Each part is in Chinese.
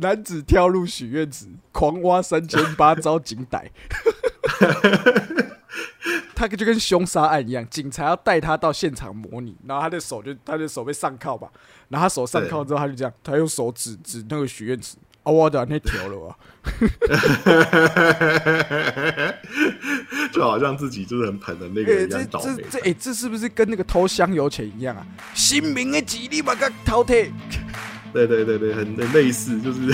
男子跳入许愿池，狂挖三千八遭警逮。他就跟凶杀案一样，警察要带他到现场模拟，然后他的手就他的手被上铐吧，然后他手上铐之后，他就这样，他用手指指那个许愿池，啊，我的那条了啊，就好像自己就是很捧的那个人、一这样倒霉。这这哎、这是不是跟那个偷香油钱一样啊？新民的吉利把个偷退，对对对对，很很类似，就是。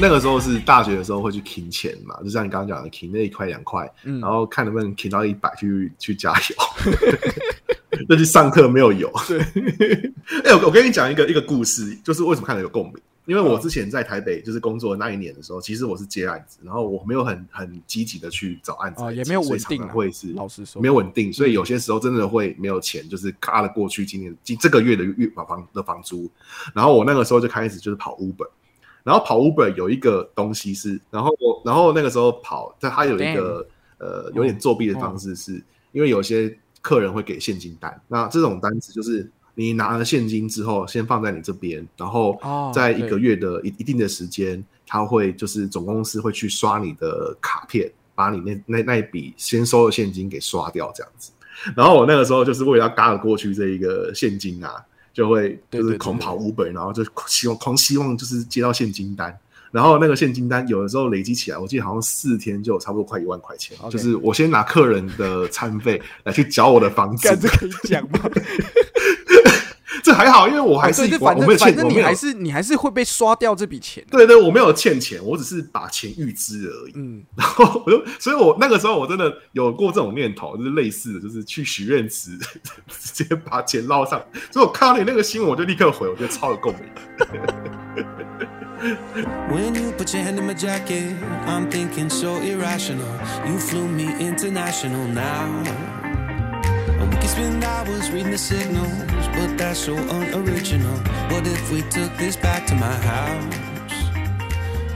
那个时候是大学的时候会去勤钱嘛，就像你刚刚讲的，勤那一块两块，然后看能不能勤到一百去去加油。就去上课没有油。对，哎、我我跟你讲一个一个故事，就是为什么看了有共鸣。因为我之前在台北就是工作的那一年的时候，其实我是接案子，然后我没有很很积极的去找案子也没有稳定会是老实说。没有稳定，所以有些时候真的会没有钱，就是卡了过去今年今这个月的月房的房租，然后我那个时候就开始就是跑 Uber，然后跑 Uber 有一个东西是，然后我然后那个时候跑，它它有一个呃有点作弊的方式是，因为有些客人会给现金单，那这种单子就是你拿了现金之后，先放在你这边，然后哦在一个月的一一定的时间，他会就是总公司会去刷你的卡片，把你那那那一笔先收的现金给刷掉，这样子。然后我那个时候就是为了要嘎了过去这一个现金啊，就会就是狂跑 Uber，然后就希望狂希望就是接到现金单。然后那个现金单有的时候累积起来，我记得好像四天就有差不多快一万块钱。就是我先拿客人的餐费来去缴我的房租干，这可以讲吗？这还好，因为我还是对，我我没有欠，我没有正你还是你还是会被刷掉这笔钱。对对，我没有欠钱，我只是把钱预支而已。嗯，然后我就，所以我那个时候我真的有过这种念头，就是类似的，就是去许愿池 直接把钱捞上。所以我看到你那个新闻，我就立刻回，我觉得超有共鸣。When you put your hand in my jacket, I'm thinking so irrational. You flew me international now. And we can spend hours reading the signals, but that's so unoriginal. What if we took this back to my house?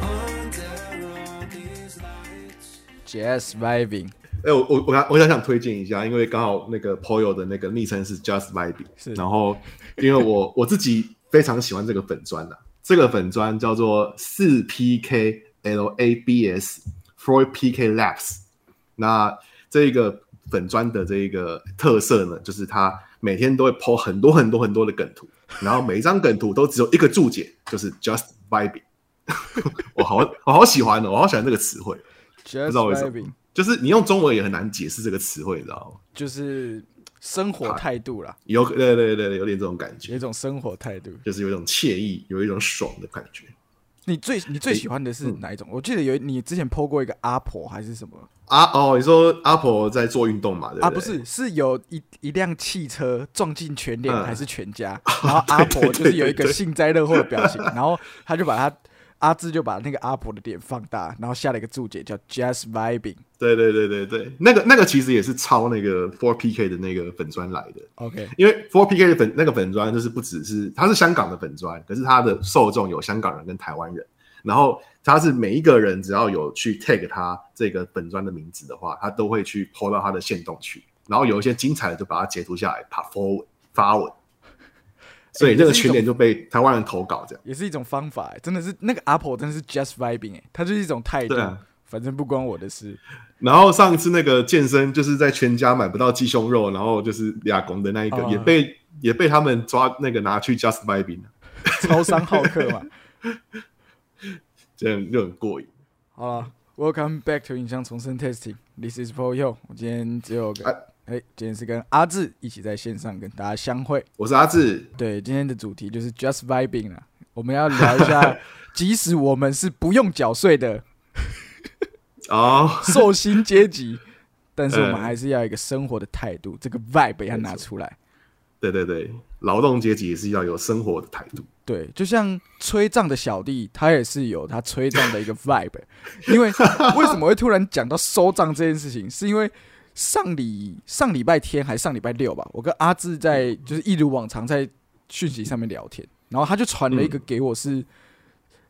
Under all these lights. Jazz vibing 哎、我我我想我想想推荐一下，因为刚好那个 Poyo 的那个昵称是 Just Vibing，是然后因为我我自己非常喜欢这个粉砖呐、 这个粉砖叫做四 PK LABS Four PK Labs，那这个粉砖的这个特色呢，就是它每天都会 po 很多很多很多的梗图，然后每一张梗图都只有一个注解，就是 Just Vibing，我好我好喜欢哦，我好喜欢这个词汇。，Jazz 知道为什么就是你用中文也很难解释这个词汇，你知道吗？就是生活态度啦，有对对对对，有点这种感觉有一，种生活态度。就是有一种惬意，有一种爽的感觉。你最你最喜欢的是哪一种？我记得有你之前 PO 过一个阿婆还是什么啊哦，你说阿婆在做运动嘛？对啊？对不是，是有一一辆汽车撞进全脸嗯还是全家，然后阿婆就是有一个幸灾乐祸的表情，然后他就把他阿志就把那个阿婆的点放大，然后下了一个注解叫 Just Vibing。对对对对对，那个那个其实也是抄那个 Four PK 的那个粉砖来的。OK，因为 Four PK 的粉那个粉砖就是不只是它是香港的粉砖，可是它的受众有香港人跟台湾人，然后他是每一个人只要有去 tag 他这个粉砖的名字的话，他都会去 po 到他的线动去，然后有一些精彩的就把它截图下来，发 forward 发文，所以这个群点就被台湾人投稿这样。也是一种方法、欸，真的是那个 Apple 真的是 Just Vibing 哎、它就是一种态度啊，反正不关我的事。然后上一次那个健身就是在全家买不到鸡胸肉，然后就是俩公的那一个、哦也被也被他们抓那个拿去 Just Vibing，超商好客嘛。这样就很过瘾。好了，Welcome back to 影像重生 Testing。This is for you。我今天只有跟哎哎、今天是跟阿志一起在线上跟大家相会。我是阿志，对，今天的主题就是 Just Vibing 了。我们要聊一下，即使我们是不用缴税的哦，受薪阶级，但是我们嗯还是要一个生活的态度，这个 vibe 要拿出来。对对对，劳动阶级也是要有生活的态度。对，就像吹账的小弟，他也是有他吹账的一个 vibe。因为为什么会突然讲到收账这件事情，是因为上礼上礼拜天还上礼拜六吧，我跟阿志在就是一如往常在讯息上面聊天，然后他就传了一个给我是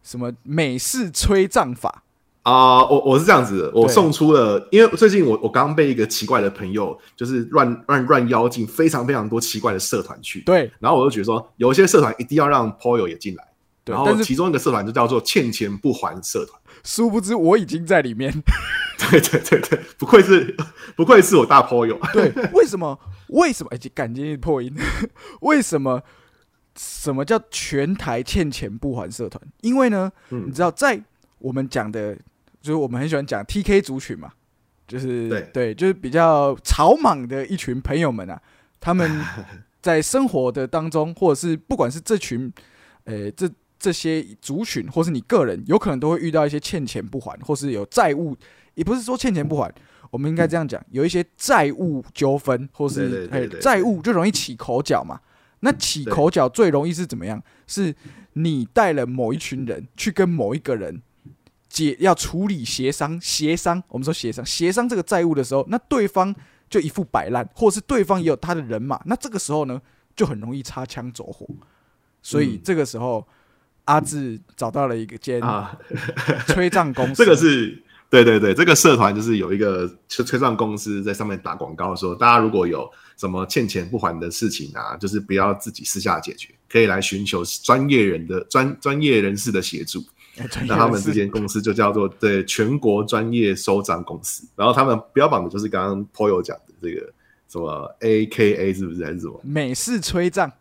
什么美式吹账法，啊、我我是这样子的，我送出了，因为最近我我刚被一个奇怪的朋友，就是乱乱乱邀进非常非常多奇怪的社团去，对。然后我就觉得说，有一些社团一定要让 Poyo 也进来，然后其中一个社团就叫做欠钱不还社团，殊不知我已经在里面。对对对对，不愧是不愧是我大 Poyo，对，为什么？为什么？哎，感觉破音。为什么？什么叫全台欠钱不还社团？因为呢，嗯你知道，在我们讲的，就是我们很喜欢讲 TK 族群嘛，就是对就是比较草莽的一群朋友们啊，他们 在生活的当中，或者是不管是这群，呃，这这些族群，或是你个人，有可能都会遇到一些欠钱不还，或是有债务，也不是说欠钱不还，我们应该这样讲，有一些债务纠纷，或是债务就容易起口角嘛。那起口角最容易是怎么样？是你带了某一群人去跟某一个人解要处理协商协商，我们说协商协商这个债务的时候，那对方就一副摆烂，或是对方也有他的人马，那这个时候呢就很容易擦枪走火。所以嗯这个时候，阿志找到了一个间啊，催账公司，这个是对对对，这个社团就是有一个催催账公司在上面打广告说，大家如果有什么欠钱不还的事情啊，就是不要自己私下解决，可以来寻求专业人的专专业人士的协助。那他们这间公司就叫做对全国专业收账公司，然后他们标榜的就是刚刚 Poyo 讲的这个什么 AKA 是不是？还是什么？美式催账，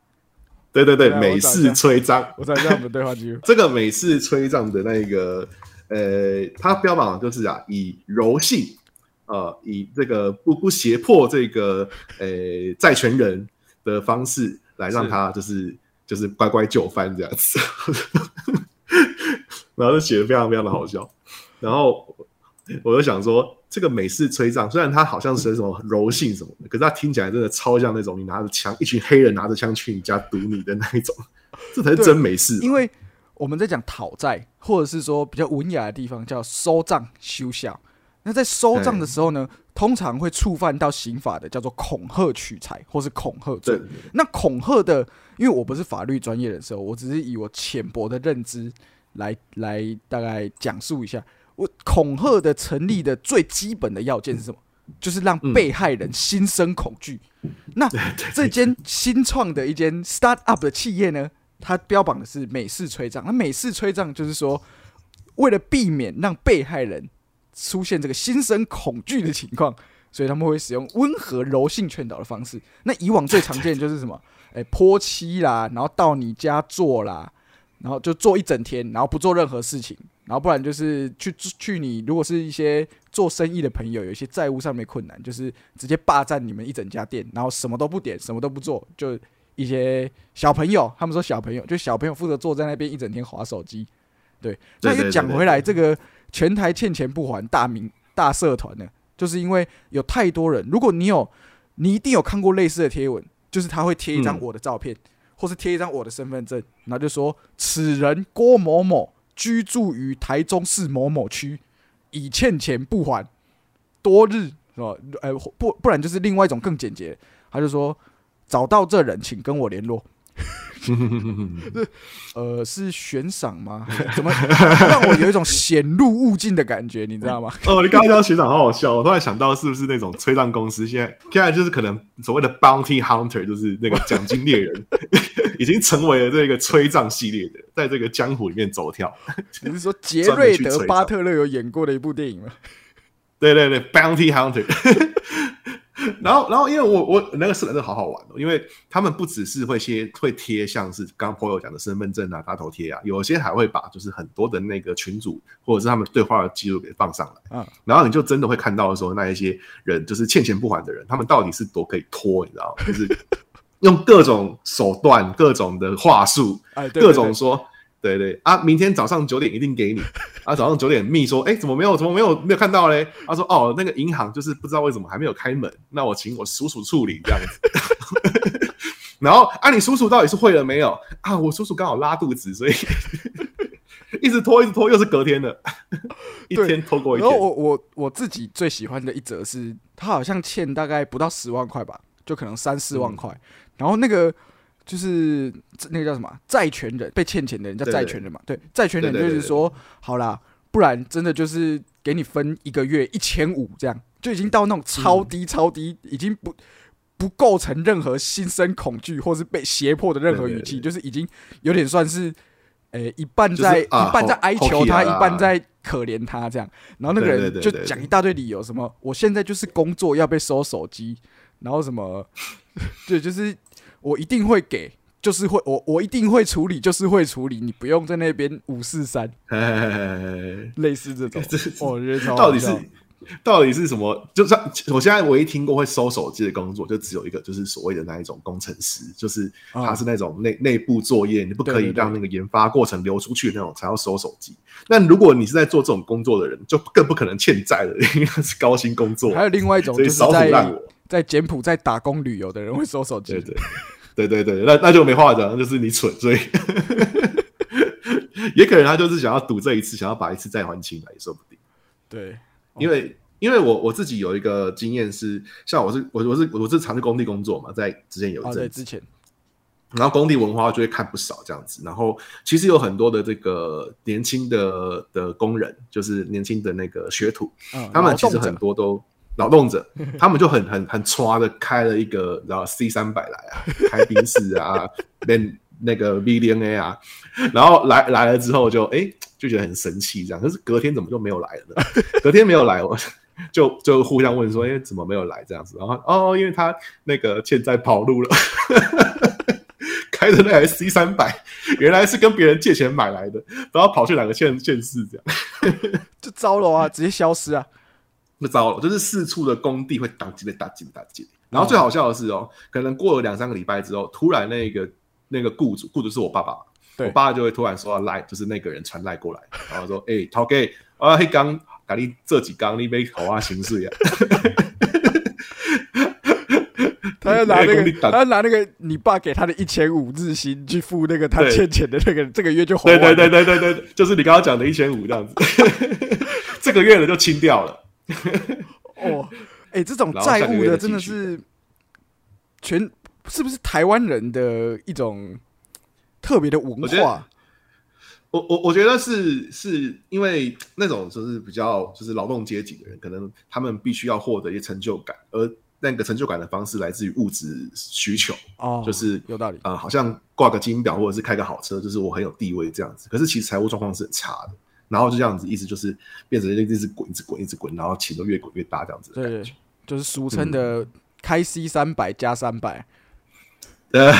对对对，美式催账。我找一下我们对话记录。这个美式催账的那个，呃，它标榜就是啊，以柔性，呃，以这个不不胁迫这个呃债权人的方式来让是他就是就是乖乖就范这样子，然后就写的非常非常的好笑，然后我就想说，这个美式催账虽然它好像是什么柔性什么的，可是它听起来真的超像那种你拿着枪，一群黑人拿着枪去你家堵你的那一种，这才是真美式。因为我们在讲讨债，或者是说比较文雅的地方叫收账休效。那在收账的时候呢，通常会触犯到刑法的叫做恐吓取财或是恐吓罪。那恐吓的，因为我不是法律专业人士哦，我只是以我浅薄的认知来来大概讲述一下，我恐吓的成立的最基本的要件是什么？就是让嗯被害人心生恐惧。那这间新创的一间 start up 的企业呢，它标榜的是美式催账。那美式催账就是说，为了避免让被害人出现这个心生恐惧的情况，所以他们会使用温和柔性劝导的方式。那以往最常见的就是什么？哎、泼漆啦，然后到你家做啦，然后就做一整天，然后不做任何事情，然后不然就是去去你如果是一些做生意的朋友，有一些债务上面困难，就是直接霸占你们一整家店，然后什么都不点，什么都不做，就一些小朋友，他们说小朋友就小朋友负责坐在那边一整天划手机。对，那又讲回来，这个全台欠钱不还大名大社团呢，就是因为有太多人，如果你有，你一定有看过类似的贴文，就是他会贴一张嗯我的照片，或是贴一张我的身份证，然后就说此人郭某某居住于台中市某某区，已欠钱不还，多日是吧？呃，不不然就是另外一种更简洁，他就说找到这人，请跟我联络。呃，是悬赏吗？怎么让我有一种显入物境的感觉？你知道吗？哦，你刚刚讲学长好好笑，我突然想到是不是那种催账公司现在现在就是可能所谓的 bounty hunter，就是那个奖金猎人，已经成为了这个催账系列的，在这个江湖里面走跳。你是说杰瑞德·巴特勒有演过的一部电影吗？对对对，bounty hunter。然后，然后，因为我我那个社团真的好好玩哦，因为他们不只是会贴会贴像是刚刚 Paul 讲的身份证啊、大头贴啊，有些还会把就是很多的那个群主或者是他们对话的记录给放上来，嗯，然后你就真的会看到说那一些人就是欠钱不还的人，他们到底是多可以拖，你知道吗？就是用各种手段、各种的话术，各种说。对对啊，明天早上九点一定给你。啊，早上九点密说，哎，怎么没有？怎么没有？没有看到嘞？他说，哦，那个银行就是不知道为什么还没有开门，那我请我叔叔处理这样子。然后啊，你叔叔到底是会了没有？啊，我叔叔刚好拉肚子，所以 一直拖，一直拖，又是隔天的，一天拖过一天。然后我我我自己最喜欢的一则是，他好像欠大概不到十万块吧，就可能三四万块。然后那个就是那个叫什么债权人被欠钱的人叫债权人嘛，对，债权人就是说，好啦，不然真的就是给你分一个月一千五这样，就已经到那种超低超低，已经不不构成任何心生恐惧或是被胁迫的任何语气，就是已经有点算是。诶、一半就是在、啊一半在哀求他，一半在可怜他，这样。然后那个人就讲一大堆理由，什么我现在就是工作要被收手机，然后什么，对，就是我一定会给，就是会我我一定会处理，就是会处理，你不用在那边五四三，嘿嘿嘿嘿嘿类似这种 这，我觉得到底是到底是什么？就算我现在唯一听过会收手机的工作，就只有一个，就是所谓的那一种工程师，就是他是那种内内部作业，你不可以让那个研发过程流出去的那种，才要收手机。那如果你是在做这种工作的人，就更不可能欠债了，因为他是高薪工作。还有另外一种就是在烂我。在柬埔寨打工旅游的人会收手机。对，对。对对对，那那就没话讲，就是你蠢，所以 也可能他就是想要赌这一次，想要把一次债还清来，也说不定。对，因为因为我我自己有一个经验是，像我是我我是我是常去工地工作嘛，在之前有一啊，对，之前。然后工地文化就会看不少这样子，然后其实有很多的这个年轻的的工人，就是年轻的那个学徒，嗯，他们其实很多都劳动者，他们就很很很刷的开了一个然后 C 三百来啊，开宾士啊，变那个 VDNA 啊，然后来来了之后就哎就觉得很神奇这样，可是隔天怎么就没有来了呢？隔天没有来，我 就就互相问说，哎怎么没有来这样子？然后哦，因为他那个欠债跑路了。开的那台 C 三百，原来是跟别人借钱买来的，然后跑去哪个县县市这样。就糟了啊，直接消失啊，那糟了，就是四处的工地会打击的打击的打击。然后最好笑的是哦，可能过了两三个礼拜之后，突然那个那个雇主，雇主是我爸爸，对我爸就会突然说要赖，就是那个人传赖过来，然后说：“哎、陶给啊，黑刚咖喱这几缸你杯好啊形式呀。”他要拿那个，他要拿那个你爸给他的一千五日薪去付那个他欠钱的那个，这个月就还对。对对对对对，就是你刚刚讲的一千五这样子，这个月的就清掉了。哦，哎、这种债务的真的是全是不是台湾人的一种特别的文化？我我我觉得是是因为那种就是比较就是劳动阶级的人，可能他们必须要获得一些成就感，而那个成就感的方式来自于物质需求，哦，就是有道理。呃，好像挂个金表或者是开个好车，就是我很有地位这样子。可是其实财务状况是很差的，然后就这样子，意思就是变成一直滚，一直滚，一直滚，然后钱都越滚越大这样子的感觉。，就是俗称的开 C 三百加三百。呃，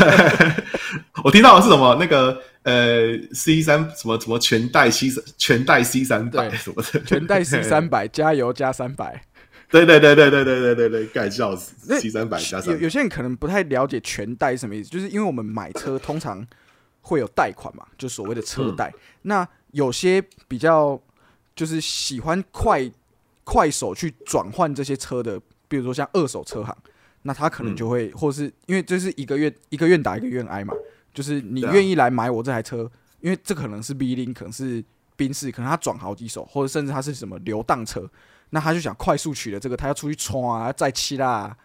我听到的是什么？那个呃，C 三什么什么全带 C 全带 C 三百对什么的，全带 C 三百，加油加三百。对对对对对对对对对，干笑死！C 三百加有三有些人可能不太了解全贷是什么意思，就是因为我们买车通常会有贷款嘛，就所谓的车贷。那有些比较就是喜欢快快手去转换这些车的，比如说像二手车行，那他可能就会，或是因为这是一个月一个愿打一个愿挨嘛，就是你愿意来买我这台车，因为这可能是 B 零，可能是宾士，可能他转好几手，或者甚至他是什么流荡车，那他就想快速取得这个，他要出去冲啊，要载气啦。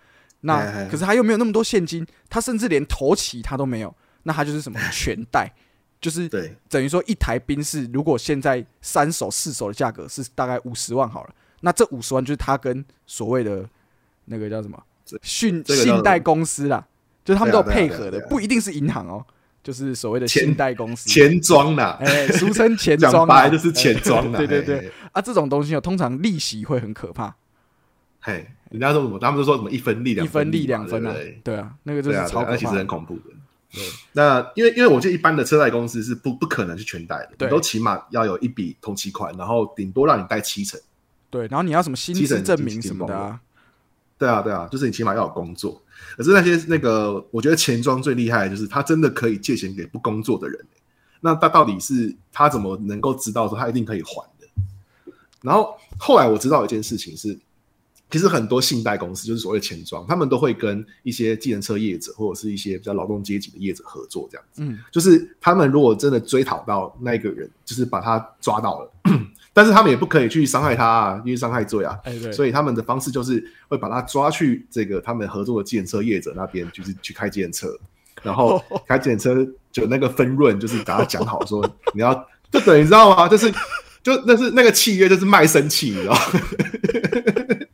那可是他又没有那么多现金，他甚至连头期他都没有，那他就是什么全贷，就是对等于说一台宾士，如果现在三手四手的价格是大概五十万好了，那这五十万就是他跟所谓的那个叫什么信信贷公司啦，就是他们都有配合的不一定是银行哦，就是所谓的信贷公司。钱庄啦，哎，俗称钱庄啊，白就是钱庄呐。对对对，啊，这种东西哦，通常利息会很可怕，嘿，人家说什么？他们都说什么一分利两一分利利两分啊对啊，那个就是超可对啊那其实。很恐怖的。那因为因为我觉得一般的车贷公司是不不可能去全贷的，对你都起码要有一笔同期款，然后顶多让你贷七成。对，然后你要什么薪资证明什么的啊，对啊，对啊，就是你起码要有工作。可是那些那个，我觉得钱庄最厉害的就是他真的可以借钱给不工作的人。那他到底是他怎么能够知道说他一定可以还的？然后后来我知道一件事情是，其实很多信贷公司就是所谓的钱庄，他们都会跟一些计程车业者或者是一些比较劳动阶级的业者合作，这样子。嗯，就是他们如果真的追讨到那个人，就是把他抓到了，但是他们也不可以去伤害他啊，因为伤害罪啊。哎对，所以他们的方式就是会把他抓去这个他们合作的计程车业者那边，就是去开计程车，然后开计程车就那个分润，就是把他讲好说你要，就等于知道吗？就是就那是那个契约就是卖身契，你知道吗？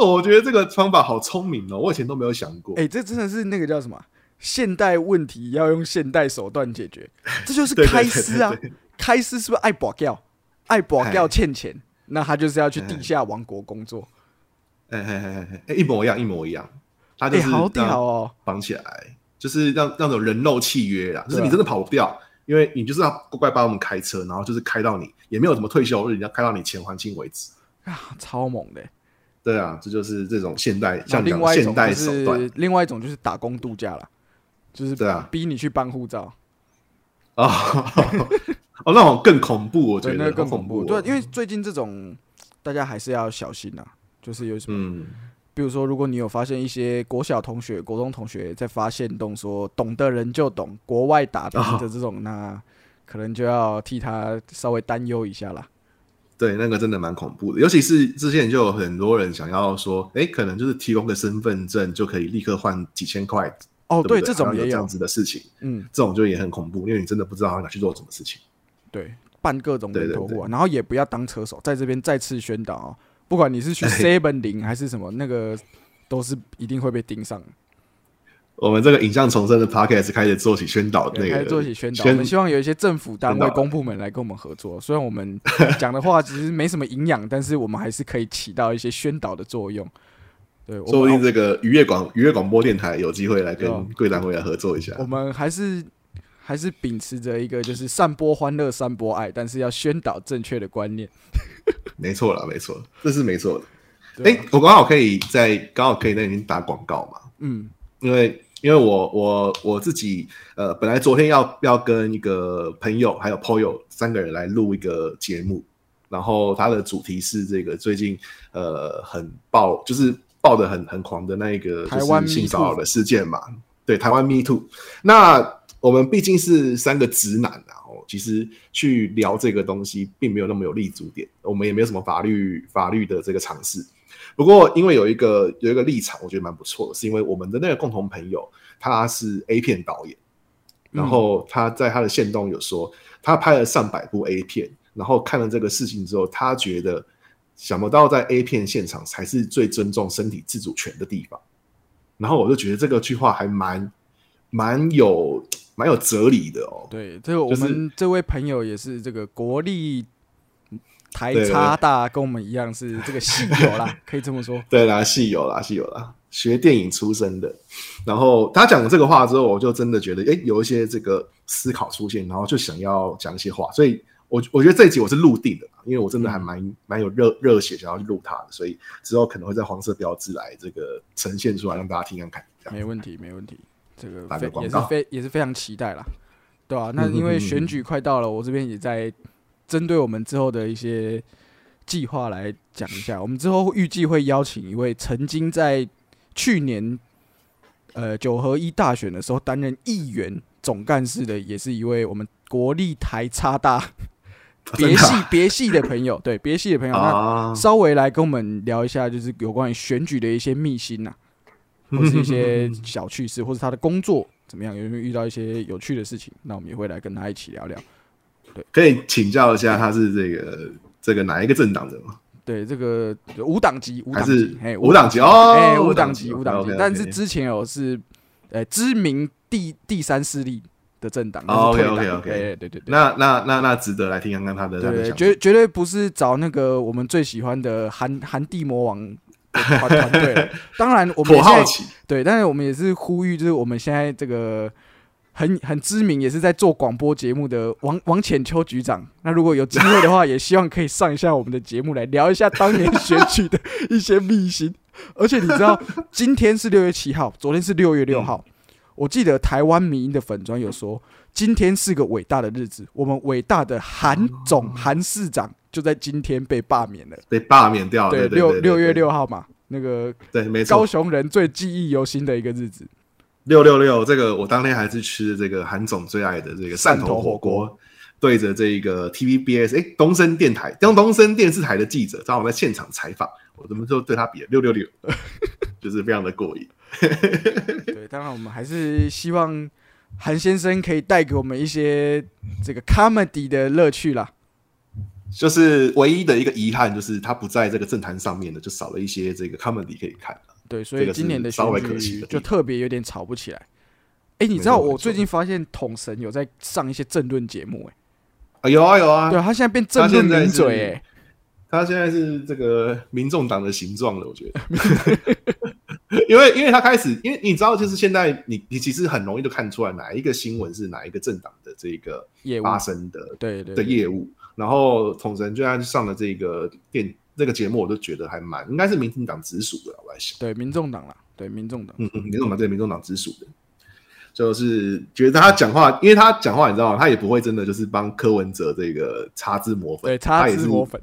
哦，我觉得这个方法好聪明哦，我以前都没有想过。哎、这真的是那个叫什么？现代问题要用现代手段解决，这就是开司啊！开司是不是爱保掉？爱保掉哎欠钱，那他就是要去地下王国工作。哎哎哎哎哎，一模一样，一模一样。他哎、就是好屌哦！绑起来，就是让那种人肉契约啦，就是你真的跑不掉，因为你就是要乖乖帮我们开车，然后就是开到你也没有什么退休日，你要开到你钱还清为止。啊，超猛的。对啊，这就是这种现代，像讲另外一种就的现代手段。是另外一种就是打工度假了，就是对啊。逼你去办护照，哦 哦，那种更恐怖，我觉，得那个更恐怖。对，因为最近这种大家还是要小心啊，就是有什么，嗯，比如说如果你有发现一些国小同学、国中同学在发现动说懂的人就懂，国外打拼的这种，那可能就要替他稍微担忧一下啦。对，那个真的蛮恐怖的，尤其是之前就有很多人想要说，哎，可能就是提供个身份证就可以立刻换几千块，哦，对这种也有这样，子的事情，嗯，这种就也很恐怖，因为你真的不知道要拿去做什么事情。对，办各种对对人头户啊，然后也不要当车手，在这边再次宣导啊，不管你是去 哎 Seven 零还是什么，那个都是一定会被盯上的。我们这个影像重生的 podcast 开始做起宣导，那，个开始做起宣导。我们希望有一些政府单位、公部门来跟我们合作。虽然我们 讲的话其实没什么营养，但是我们还是可以起到一些宣导的作用。对，我说不定们这个愉悦广愉悦广播电台有机会来跟贵单位来合作一下。我们还是还是秉持着一个就是散播欢乐、散播爱，但是要宣导正确的观念。没错了，没错，这是没错的。对哎、我刚好可以在刚好可以在里面打广告嘛，嗯，因为因为我我我自己呃，本来昨天要要跟一个朋友还有 POYO 三个人来录一个节目，然后它的主题是这个最近呃很爆，就是爆的很很狂的那一个台湾就是性骚扰的事件嘛，对，台湾 Me Too。那我们毕竟是三个直男啊，哦，其实去聊这个东西并没有那么有立足点，我们也没有什么法律法律的这个尝试。不过，因为有一个有一个立场，我觉得蛮不错的，是因为我们的那个共同朋友他是 A 片导演，然后他在他的线动有说，他拍了上百部 A 片，然后看了这个事情之后，他觉得想不到在 A 片现场才是最尊重身体自主权的地方。然后我就觉得这个句话还蛮蛮有蛮有哲理的哦。对，这个我就是们这位朋友也是这个国立台差大，跟我们一样是这个戏友啦，可以这么说。对啦，戏友啦，戏友啦，学电影出身的。然后他讲了这个话之后，我就真的觉得，哎，有一些这个思考出现，然后就想要讲一些话。所以我我觉得这一集我是录定的，因为我真的还蛮蛮有热热血，想要去录它的，所以之后可能会在黄色标志来这个呈现出来，让大家听看看。没问题，没问题，这个也是非也是非常期待啦，对啊、那嗯因为 选举快到了，我这边也在针对我们之后的一些计划来讲一下。我们之后预计会邀请一位曾经在去年呃九合一大选的时候担任议员总干事的，也是一位我们国立台差大 别系别系的朋友，对别系的朋友，那啊，稍微来跟我们聊一下，就是有关于选举的一些秘辛呐、或是一些小趣事，或是他的工作怎么样，有没有遇到一些有趣的事情？那我们也会来跟他一起聊聊。可以请教一下，他是这个这个哪一个政党的吗？对，这个无党籍，无党还是籍，哎，无党籍哦哎，无无党籍，党籍无党籍。但是之前有是呃知名第第三势力的政党，哦但是退党 OK，OK，OK 对对对对。那那那那值得来听看看他的对，绝绝对不是找那个我们最喜欢的韩韩地魔王的团团队。当然，我们好奇，对，但是我们也是呼吁，就是我们现在这个很很知名，也是在做广播节目的王王浅秋局长。那如果有机会的话，也希望可以上一下我们的节目，来聊一下当年选举的一些秘辛。而且你知道，今天是六月七号，昨天是六月六号。我记得台湾民音的粉专有说，今天是个伟大的日子，我们伟大的韩总韩市长就在今天被罢免了。被罢免掉了。对，六六月，六号嘛，那个对，没高，雄人最记忆犹新的一个日子。六六六，这个我当天还是吃这个韩总最爱的这个汕头火锅锅，对着这个 TVBS 哎东森电台，东东森电视台的记者，正好在现场采访，我怎么就对他比了六六六，就是非常的过瘾。对，当然我们还是希望韩先生可以带给我们一些这个 comedy 的乐趣啦。就是唯一的一个遗憾，就是他不在这个政坛上面的，就少了一些这个 comedy 可以看了。对，所以今年的稍微选可惜就特别有点吵不起来。哎，你知道我最近发现统神有在上一些政论节目，哎，啊，有啊有啊，对啊，他现在变政他论嘴，哎，他现在是这个民众党的形状了，我觉得，因为因为他开始，因为你知道，就是现在你你其实很容易就看出来哪一个新闻是哪一个政党的这个业务发生的对对对。的业务，然后统神居然上了这个电这个节目，我都觉得还蛮应该是民进党直属的，我在想，对，民众党啦，对民众党，嗯嗯，民众党对民众党直属的。就是觉得他讲话，因为他讲话，你知道吗？他也不会真的就是帮柯文哲这个擦脂抹粉，对，擦脂抹粉，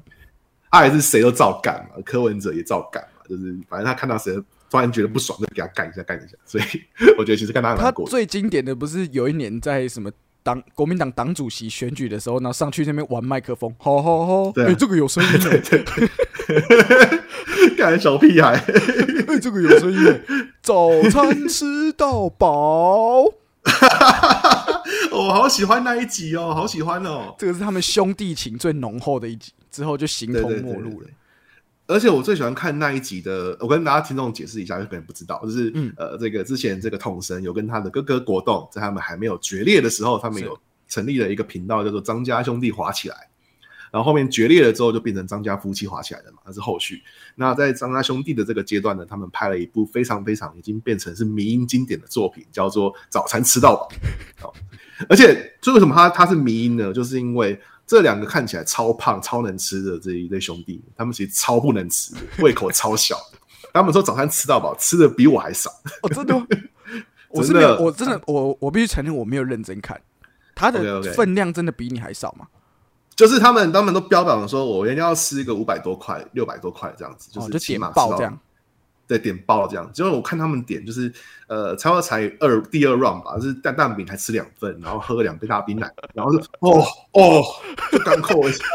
他也是谁都照干嘛，柯文哲也照干嘛，就是反正他看到谁突然觉得不爽，就给他干一下干一下。所以 我觉得其实看他还他。最经典的不是有一年在什么党国民党党主席选举的时候，然后上去那边玩麦克风，吼吼吼，对啊。哎，这个有声音。哎，干小屁孩，哎，这个有声音。哎，早餐吃到饱，我 好喜欢那一集哦，好喜欢哦。这个是他们兄弟情最浓厚的一集，之后就形同对对对陌路了。对。而且我最喜欢看那一集的，我跟大家听众解释一下，有可能不知道，就是、嗯呃，这个之前这个统神有跟他的哥哥国栋，在他们还没有决裂的时候，他们有成立了一个频道，叫做张家兄弟滑起来。然后后面决裂了之后，就变成张家夫妻滑起来的嘛，那是后续。那在张家兄弟的这个阶段呢，他们拍了一部非常非常已经变成是迷音经典的作品，叫做《早餐吃到饱》。哦，而且所以为什么他他是迷音呢？就是因为这两个看起来超胖、超能吃的这一对兄弟，他们其实超不能吃，胃口超小的。他们说早餐吃到饱，吃的比我还少。哦，真的吗？我是真的没有，我真的，我我必须承认我没有认真看，它的分量真的比你还少吗？就是他们他们都标榜说，我一定要吃一个五百多块、六百多块这样子，就，是就点起码这样。对，点爆了这样。结果我看他们点就是，呃，差不多才二第二 round 吧，就是蛋蛋饼还吃两份，然后喝了两杯大冰奶，然后就哦哦，就干扣了一下，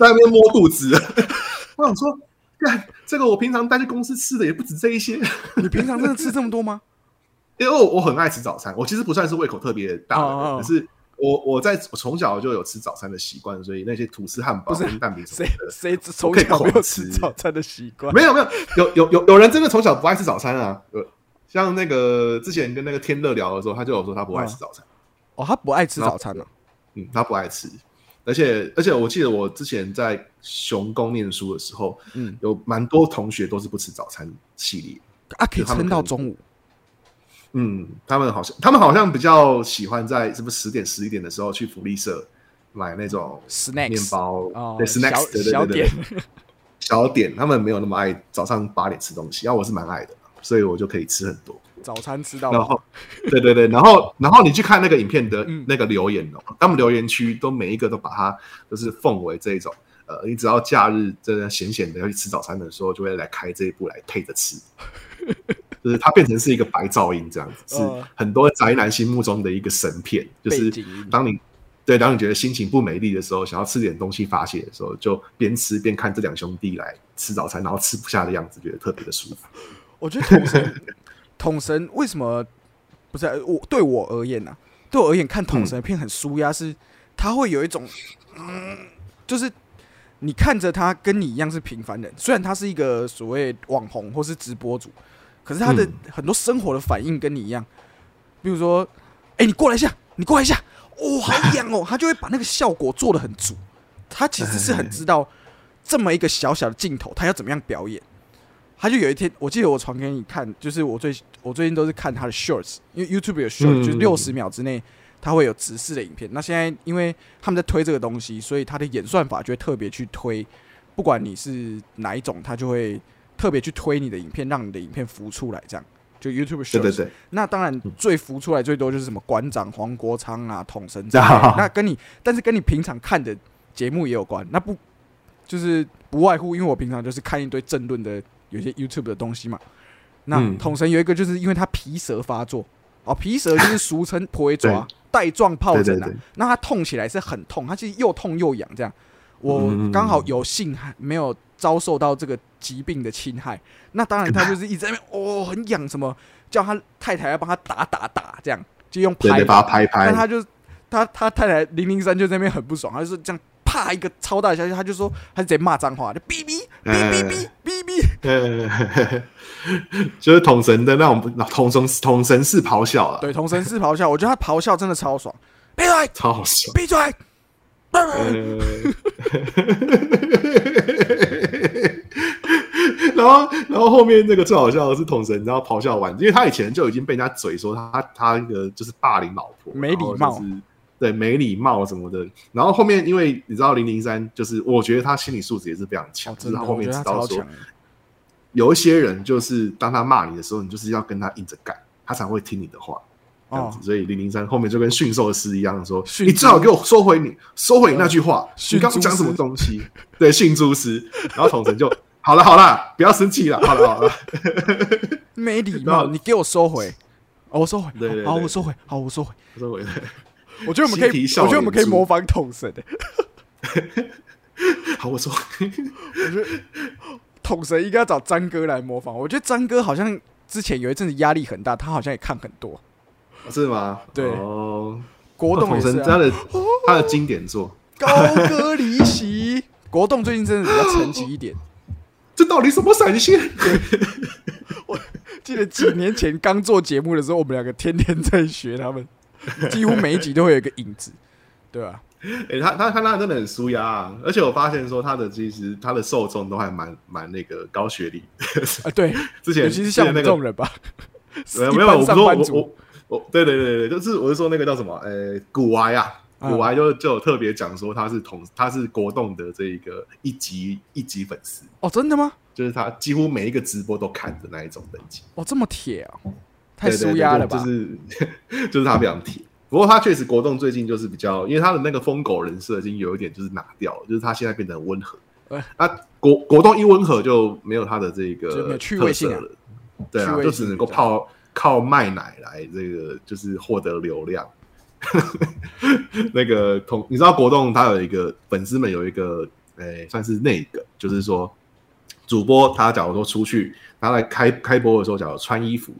在那边摸肚子。我想说，干这个我平常带去公司吃的也不止这一些，你平常真的吃这么多吗？因为我我很爱吃早餐，我其实不算是胃口特别大的可是我我在我从小就有吃早餐的习惯，所以那些吐司、汉堡跟蛋饼什谁么的，谁从小没有吃吃早餐的习惯？没有没有，有有有有人真的从小不爱吃早餐啊。呃，像那个之前跟那个天乐聊的时候，他就有说他不爱吃早餐，哦，他不爱吃早餐啊。嗯，他不爱吃。而且而且，我记得我之前在熊工念书的时候，嗯，有蛮多同学都是不吃早餐系列。啊，可以撑到中午。嗯，他们好像他们好像比较喜欢在什么十点十一点的时候去福利社买那种 snacks 面包，哦，对 snacks，小对对对小对点，小点，他们没有那么爱早上八点吃东西，然后我是蛮爱的，所以我就可以吃很多。早餐吃到饱。然后，对对对，然后然后你去看那个影片的嗯那个留言哦，他们留言区都每一个都把它就是奉为这一种，呃，你只要假日真的闲闲的要去吃早餐的时候，就会来开这一部来配着吃，就是它变成是一个白噪音这样子，是哦很多宅男心目中的一个神片，就是当你。对，当你觉得心情不美丽的时候，想要吃点东西发泄的时候，就边吃边看这两兄弟来吃早餐，然后吃不下的样子，觉得特别的舒服。我觉得统神，为什么不是我对我而言呢、啊？对我而言，看统神的片很舒压，是他会有一种，嗯，就是你看着他跟你一样是平凡人，虽然他是一个所谓网红或是直播主，可是他的嗯。很多生活的反应跟你一样，比如说，哎、你过来一下，你过来一下，哦，好痒哦，他就会把那个效果做的很足，他其实是很知道这么一个小小的镜头，他要怎么样表演。他就有一天，我记得我传给你看，就是我最我最近都是看他的 shorts，因为 YouTube 有 short，、嗯就是六十秒之内他会有直视的影片。那现在因为他们在推这个东西，所以他的演算法就会特别去推，不管你是哪一种，他就会特别去推你的影片，让你的影片浮出来，这样就 YouTube shorts。对对对，那当然最浮出来最多就是什么馆长黄国昌啊、统神这样 那跟你，但是跟你平常看的节目也有关。那不就是不外乎，因为我平常就是看一堆政论的有些 YouTube 的东西嘛。那嗯统神有一个，就是因为他皮蛇发作哦，皮蛇就是俗称婆尾爪 带状疱疹啊。那他痛起来是很痛，他其实又痛又痒这样。我嗯刚好有幸还没有遭受到这个疾病的侵害，那当然他就是一直在那边哦很痒什么，叫他太太要帮他打打打这样，就用拍拍拍。但。他就他他太太零零三就在那边很不爽，他就是这样啪一个超大的消息，他就说他直接骂脏话，就哔哔哔哔哔哔 就是统神的那种统神统神式咆哮了，对，同神式咆哮，我觉得他咆哮真的超爽，闭嘴，超好笑。闭嘴，呃，然后，然后后面那个最好笑的是统神，然后咆哮完，因为他以前就已经被人家嘴说他他那个就是霸凌老婆，没礼貌就是对没礼貌什么的。然后后面因为你知道零零三，就是我觉得他心理素质也是非常强，就是他后面知道说有一些人就是当他骂你的时候，你就是要跟他硬着干，他才会听你的话。这样子，哦，所以零零三后面就跟驯兽师一样说：“驯你最好给我收回你收回你那句话，驯你刚刚讲什么东西？”对，驯猪师。然后统神就好了，好了，不要生气了，好了，好了。没礼貌，你给我收回，哦，我收回，好，对对对我收回，好，我收回。收回。我觉得我们可以，我觉得我们可以模仿统神的。好，我说，我觉得。统神应该要找张哥来模仿。我觉得张哥好像之前有一阵子压力很大，他好像也看很多。是吗？对哦，国栋统神他的他的经典作，高歌离席。国栋最近真的比较沉寂一点。这到底什么闪现？我记得几年前刚做节目的时候，我们两个天天在学他们，几乎每一集都会有一个影子，对吧、哎、他他他那真的很舒压、啊，而且我发现说他的其实他的受众都还蛮蛮那个高学历。啊？对，之前尤其是像那个这种人吧，没有没有，我般上说我我我对对对对，就是我是说那个叫什么，呃，古玩啊，嗯古玩就就有特别讲说他是同他是国栋的这一个一级一级粉丝，哦，真的吗？就是他几乎每一个直播都看的那一种等级，哦，这么铁啊，太舒压了吧？就是 就是他非常铁。不过他确实国栋最近就是比较，因为他的那个疯狗人设已经有一点就是拿掉了，就是他现在变得很温和。哎那国国栋一温和就没有他的这个趣味性了，对啊，就只能够靠靠卖奶来这个就是获得流量。那个同你知道国栋他有一个粉丝们有一个诶、算是那个，就是说主播他假如说出去，他来开开播的时候，假如穿衣服，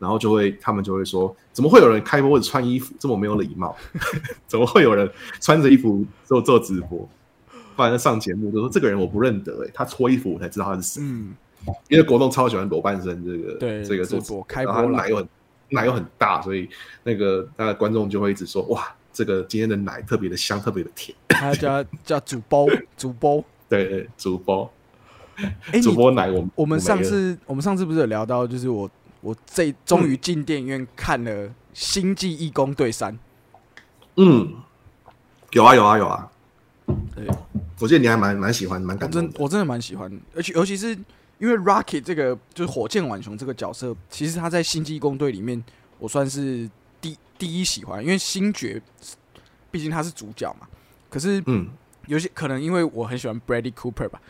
然后就会他们就会说，怎么会有人开播或者穿衣服这么没有礼貌？怎么会有人穿着衣服做做直播？不然上节目就说这个人我不认得、欸，他脱衣服我才知道他是谁。嗯，因为国栋超喜欢裸半身这个对这个做直播开播啦后他奶又很 奶又很大，所以那个那个观众就会一直说哇，这个今天的奶特别的香，特别的甜。他叫叫主播，主播。对 对，主播哎，主播奶我们我们上次我们上次不是有聊到，就是我我这终于进电影院看了《星际义工队三》。嗯有啊有啊有啊，对，我记得你还蛮蛮喜欢蛮感动的。真我真的蛮喜欢，而且尤其是因为 Rocket 这个就是火箭浣熊这个角色，其实他在星际义工队里面，我算是第第一喜欢，因为星爵毕竟他是主角嘛。可是嗯有些可能因为我很喜欢 Bradley Cooper 吧，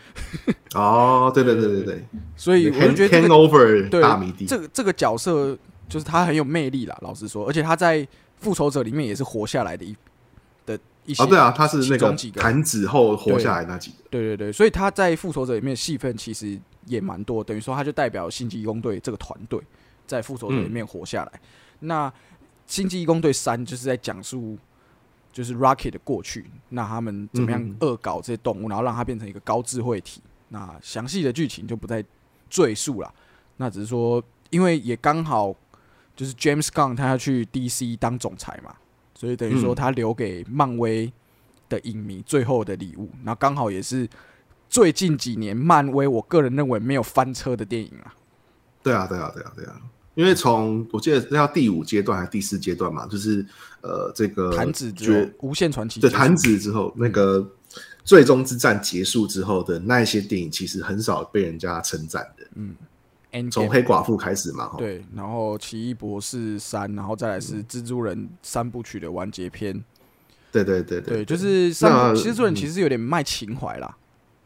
哦，对对对对对，所以我就觉得这个 Hangover 对大迷弟，这个这个角色就是他很有魅力啦，老实说，而且他在复仇者里面也是活下来的一的一些哦对啊，他是那个中几个弹指后活下来那几个，对对对，所以他在复仇者里面的戏份其实也蛮多，等于说他就代表星际义工队这个团队在复仇者里面活下来。那星际义工队三就是在讲述就是 Rocket 的过去，那他们怎么样嗯恶搞这些动物，然后让它变成一个高智慧体。那详细的剧情就不再赘述了，那只是说，因为也刚好就是 James Gunn 他要去 DC 当总裁嘛，所以等于说嗯他留给漫威的影迷最后的礼物，然后刚好也是最近几年漫威我个人认为没有翻车的电影啊。对啊对啊对啊对啊，因为从我记得是要第五阶段还是第四阶段嘛，就是呃这个弹指之无限传奇对弹指之后，那个最终之战结束之后的那一些电影，其实很少被人家称赞的。Endgame 从黑寡妇开始嘛，哈，对，然后奇异博士三，然后再来嗯是蜘蛛人三部曲的完结篇。对对对对，就是三那嗯部蜘蛛人其实有点卖情怀啦，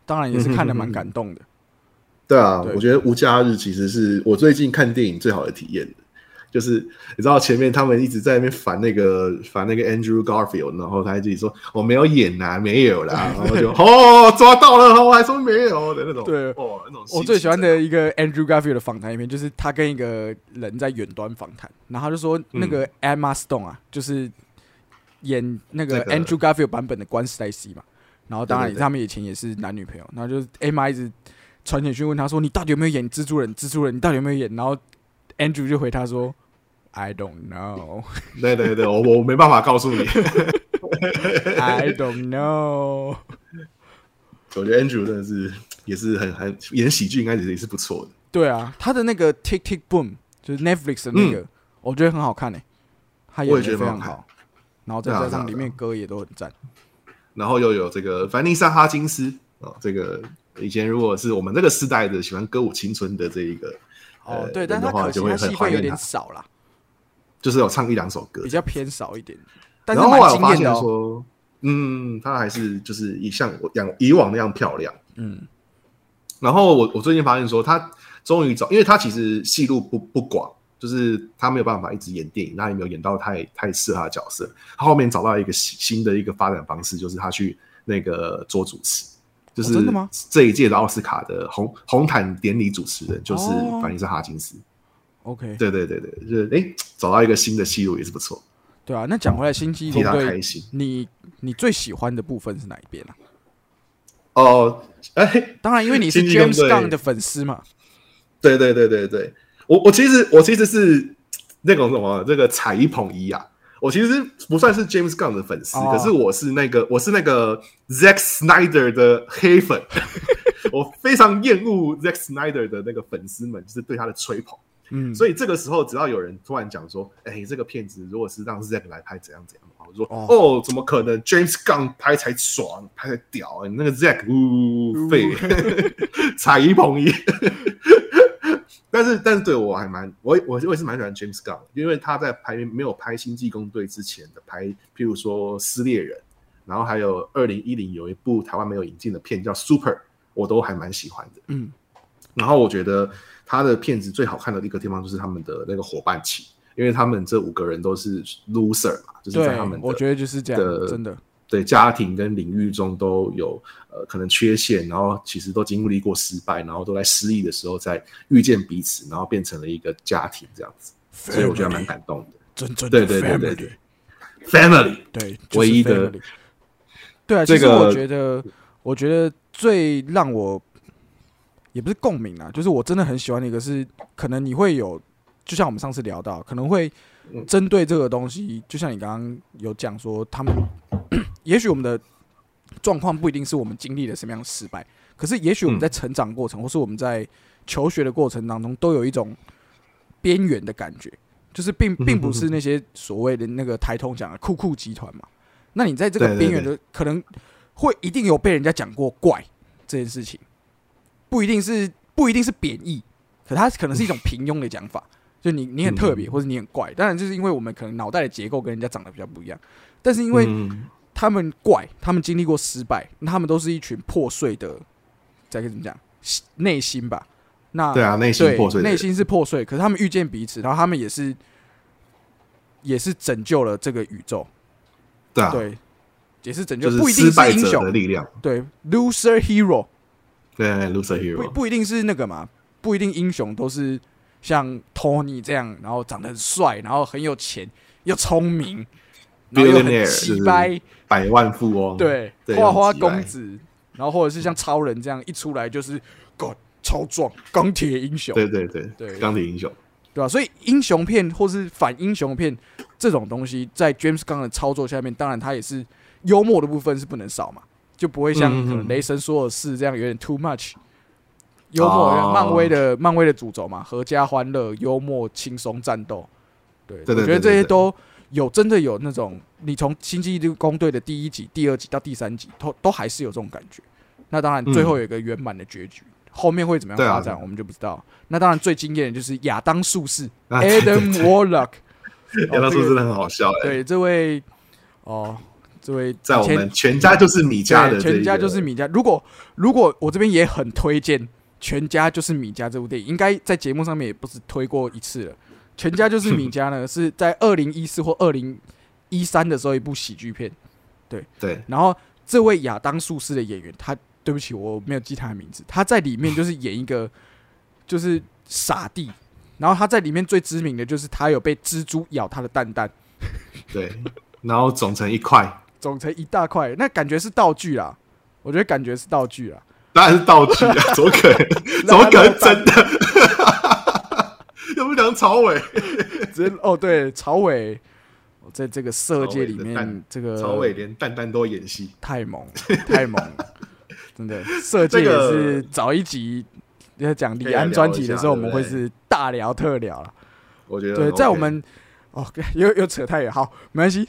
当然也是看得蛮感动的。对啊，对。我觉得无假日其实是我最近看电影最好的体验 就是你知道前面他们一直在那边烦那个烦那个 Andrew Garfield，然后他自己说我没有演呐、没有啦，然后就哦抓到了，我还说没有的那种，对哦那种我最喜欢的一个 Andrew Garfield 的访谈影片，就是他跟一个人在远端访谈，然后他就说那个 Emma Stone 啊，就是演那个 Andrew Garfield 版本的关 Stacy 嘛，然后当然他们以前也是男女朋友，然后就是 Emma 一直传简讯问他说：“你到底有没有演蜘蛛人？蜘蛛人你到底有没有演？”然后 Andrew 就回他说：“I don't know, 对对对，我我没办法告诉你。I don't know。我觉得 Andrew 真的是也是很很演喜剧，应该也是也是不错的。”对啊，他的那个 Tick Tick Boom 就是 Netflix 的那个，我觉得很好看诶、他演的非常好，然后再加上里面歌也都很赞。然后又有这个凡妮莎哈金斯哦，这个以前如果是我们这个时代的喜欢歌舞青春的这一个呃，哦对，但人的话他可惜就会很他戏份有点少啦，就是有唱一两首歌。比，较偏少一点，但是然后后来我发现。说，嗯，她还是就是一像我样以往那样漂亮。嗯，然后我我最近发现说，她终于找，因为她其实戏路不不广，就是他没有办法一直演电影，那也没有演到太太适合他的角色。他后面找到一个新新的一个发展方式，就是他去那个做主持。就是哦真的吗这一届的奥斯卡的红红毯典礼主持人就是反正是哈金斯。OK，对对对对，就是哎，找到一个新的戏路也是不错，对啊。那讲回来，星际替他开心。你你最喜欢的部分是哪一边啊？哦，哎，当然，因为你是 James Gunn 的粉丝嘛。对对对对对，我我其实我其实是那种什么这个踩一捧一啊，我其实不算是 James Gunn 的粉丝，哦可是我是那个我是那个 Zack Snyder 的黑粉，我非常厌恶 Zack Snyder 的那个粉丝们，就是对他的吹捧。嗯，所以这个时候，只要有人突然讲说：“哎、这个片子如果是让 Zack 来拍，怎样怎样？”我说：“哦哦怎么可能？James Gunn 拍才爽，拍才屌、你那个 Zack 呜废，踩一捧一。”但是，但是对我还蛮我我我也是蛮喜欢 James Gunn，的因为他在拍没有拍《星际工队》之前的拍，譬如说《撕裂人》，然后还有二零一零有一部台湾没有引进的片叫《Super》，我都还蛮喜欢的。嗯，然后我觉得他的片子最好看的一个地方就是他们的那个伙伴情，因为他们这五个人都是 loser 嘛，就是在他们，的我觉得就是这样，的真的。对家庭跟领域中都有呃可能缺陷，然后其实都经历过失败，然后都在失意的时候再遇见彼此，然后变成了一个家庭这样子，所以我觉得蛮感动的。真正的对对对对对。Family，对，就是唯一的对啊，这个我觉得，我觉得最让我也不是共鸣啊，就是我真的很喜欢的一个是，可能你会有，就像我们上次聊到，可能会嗯。针对这个东西，就像你刚刚有讲说，他们也许我们的状况不一定是我们经历了什么样的失败，可是也许我们嗯在成长过程，或是我们在求学的过程当中，都有一种边缘的感觉，就是并并不是那些所谓的那个台通讲的酷酷集团嘛。那你在这个边缘的，可能会一定有被人家讲过怪这件事情，不一定是不一定是贬义，可它可能是一种平庸的讲法，就你你很特别，嗯或者你很怪。当然，就是因为我们可能脑袋的结构跟人家长得比较不一样，但是因为嗯他们怪，他们经历过失败，那他们都是一群破碎的，再跟怎么讲，内心吧。那对啊，内心破碎，内心是破碎，可是他们遇见彼此，然后他们也是也是拯救了这个宇宙，对啊，对，也是拯救，就是不一定是英雄，力量，对，loser hero 对，loser hero，不不一定是那个嘛，不一定英雄都是像 Tony 这样，然后长得很帅，然后很有钱又聪明，Billionaire，奇掰，百万富翁，对，花花公子，然后或者是像超人这样一出来就是 God 超壮钢铁英雄，对对对对。钢铁英雄，对吧、所以英雄片或是反英雄片这种东西，在 James Gunn 的操作下面，当然他也是幽默的部分是不能少嘛，就不会像可能雷神说的事这样有点 too much。幽默，哦。漫威的漫威的主轴嘛，合家欢乐、幽默、轻松战斗。对，我觉得这些都有真的有那种，你从《星际工队》的第一集、第二集到第三集，都都还是有这种感觉。那当然，嗯最后有一个圆满的结局，后面会怎么样发展，我们就不知道。那当然，最惊艳的就是亚当术士 Adam Warlock。亚当术士真的很好笑哎，对，这位哦，这位在我们全家就是米家的全家就是米家。如果如果我这边也很推荐《全家就是米家》这部电影，应该在节目上面也不是推过一次了。《全家就是米家》呢，是在二零一四或二零一三的时候一部喜剧片。对对然后这位亚当术士的演员，他对不起，我没有记他的名字，他在里面就是演一个就是傻弟。然后他在里面最知名的就是他有被蜘蛛咬他的蛋蛋，对，然后肿成一块，肿成一大块，那感觉是道具啦。我觉得感觉是道具啊。当然是道具啊，怎么可能？怎么可能真的？有没有梁朝伟？直接哦，对，曹伟，哦在这个色界里面蛋，这个曹伟连蛋蛋都演戏，太猛了，太猛了，真的。色界也是早一集要讲李安专题的时候，我们会是大聊特聊了。我觉得对，在我们哦，又又扯太远，好，没关系。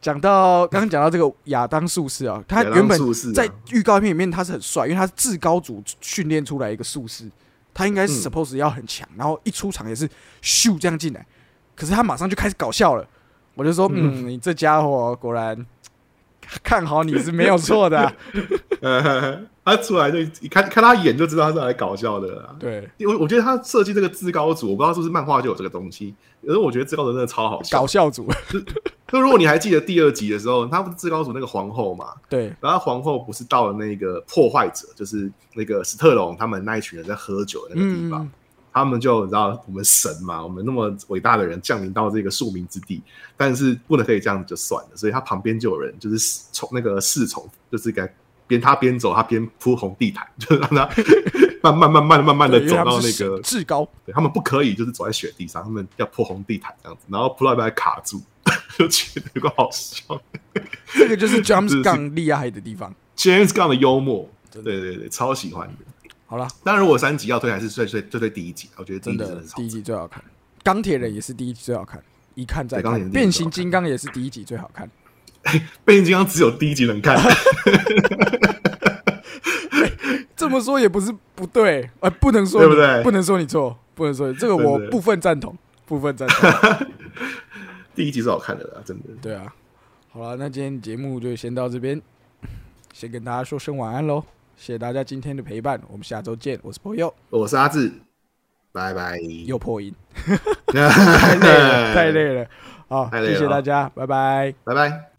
讲到刚刚讲到这个亚当术士啊，他原本在预告片里面他是很帅，因为他是至高组训练出来一个术士，他应该是嗯 suppose 要很强，然后一出场也是咻这样进来，可是他马上就开始搞笑了，我就说，嗯，你这家伙果然看好你是没有错的他出来就一看看他演就知道他是来搞笑的啦。对，因为我觉得他设计这个至高组，我不知道是不是漫画就有这个东西，可是我觉得至高组真的超好笑搞。笑组，就如果你还记得第二集的时候，他不是至高组那个皇后嘛，对，然后皇后不是到了那个破坏者，就是那个史特龙他们那一群人在喝酒的那个地方，嗯，他们就你知道我们神嘛，我们那么伟大的人降临到这个庶民之地，但是不能可以这样子就算了，所以他旁边就有人就是从那个侍从，就是该边他边走，他边铺红地毯，就让他 慢慢慢慢慢慢的走到那个至高，对他们不可以就是走在雪地上，他们要铺红地毯这样子，然后铺到一半卡住，就觉得有个好笑。这个就是 James Gunn 厉害的地方。James Gunn 的幽默，对对对，超喜欢的。好了，当然，如果三集要推，还是最最最最第一集，我觉得真的第一集最好看，钢铁人也是第一集最好看，一看再看。变形金刚也是第一集最好看。变形金刚只有第一集能看，这么说也不是不对，呃，不能说你对不对不能说你错，不能说这个我部分赞同，部分赞同。第一集是好看的啦，真的。对啊，好了，那今天节目就先到这边，先跟大家说声晚安喽，谢谢大家今天的陪伴，我们下周见，我是朋友，我是阿志，拜拜。又破音，太太累了，太累了，好，谢太累了谢大家，拜拜。拜拜。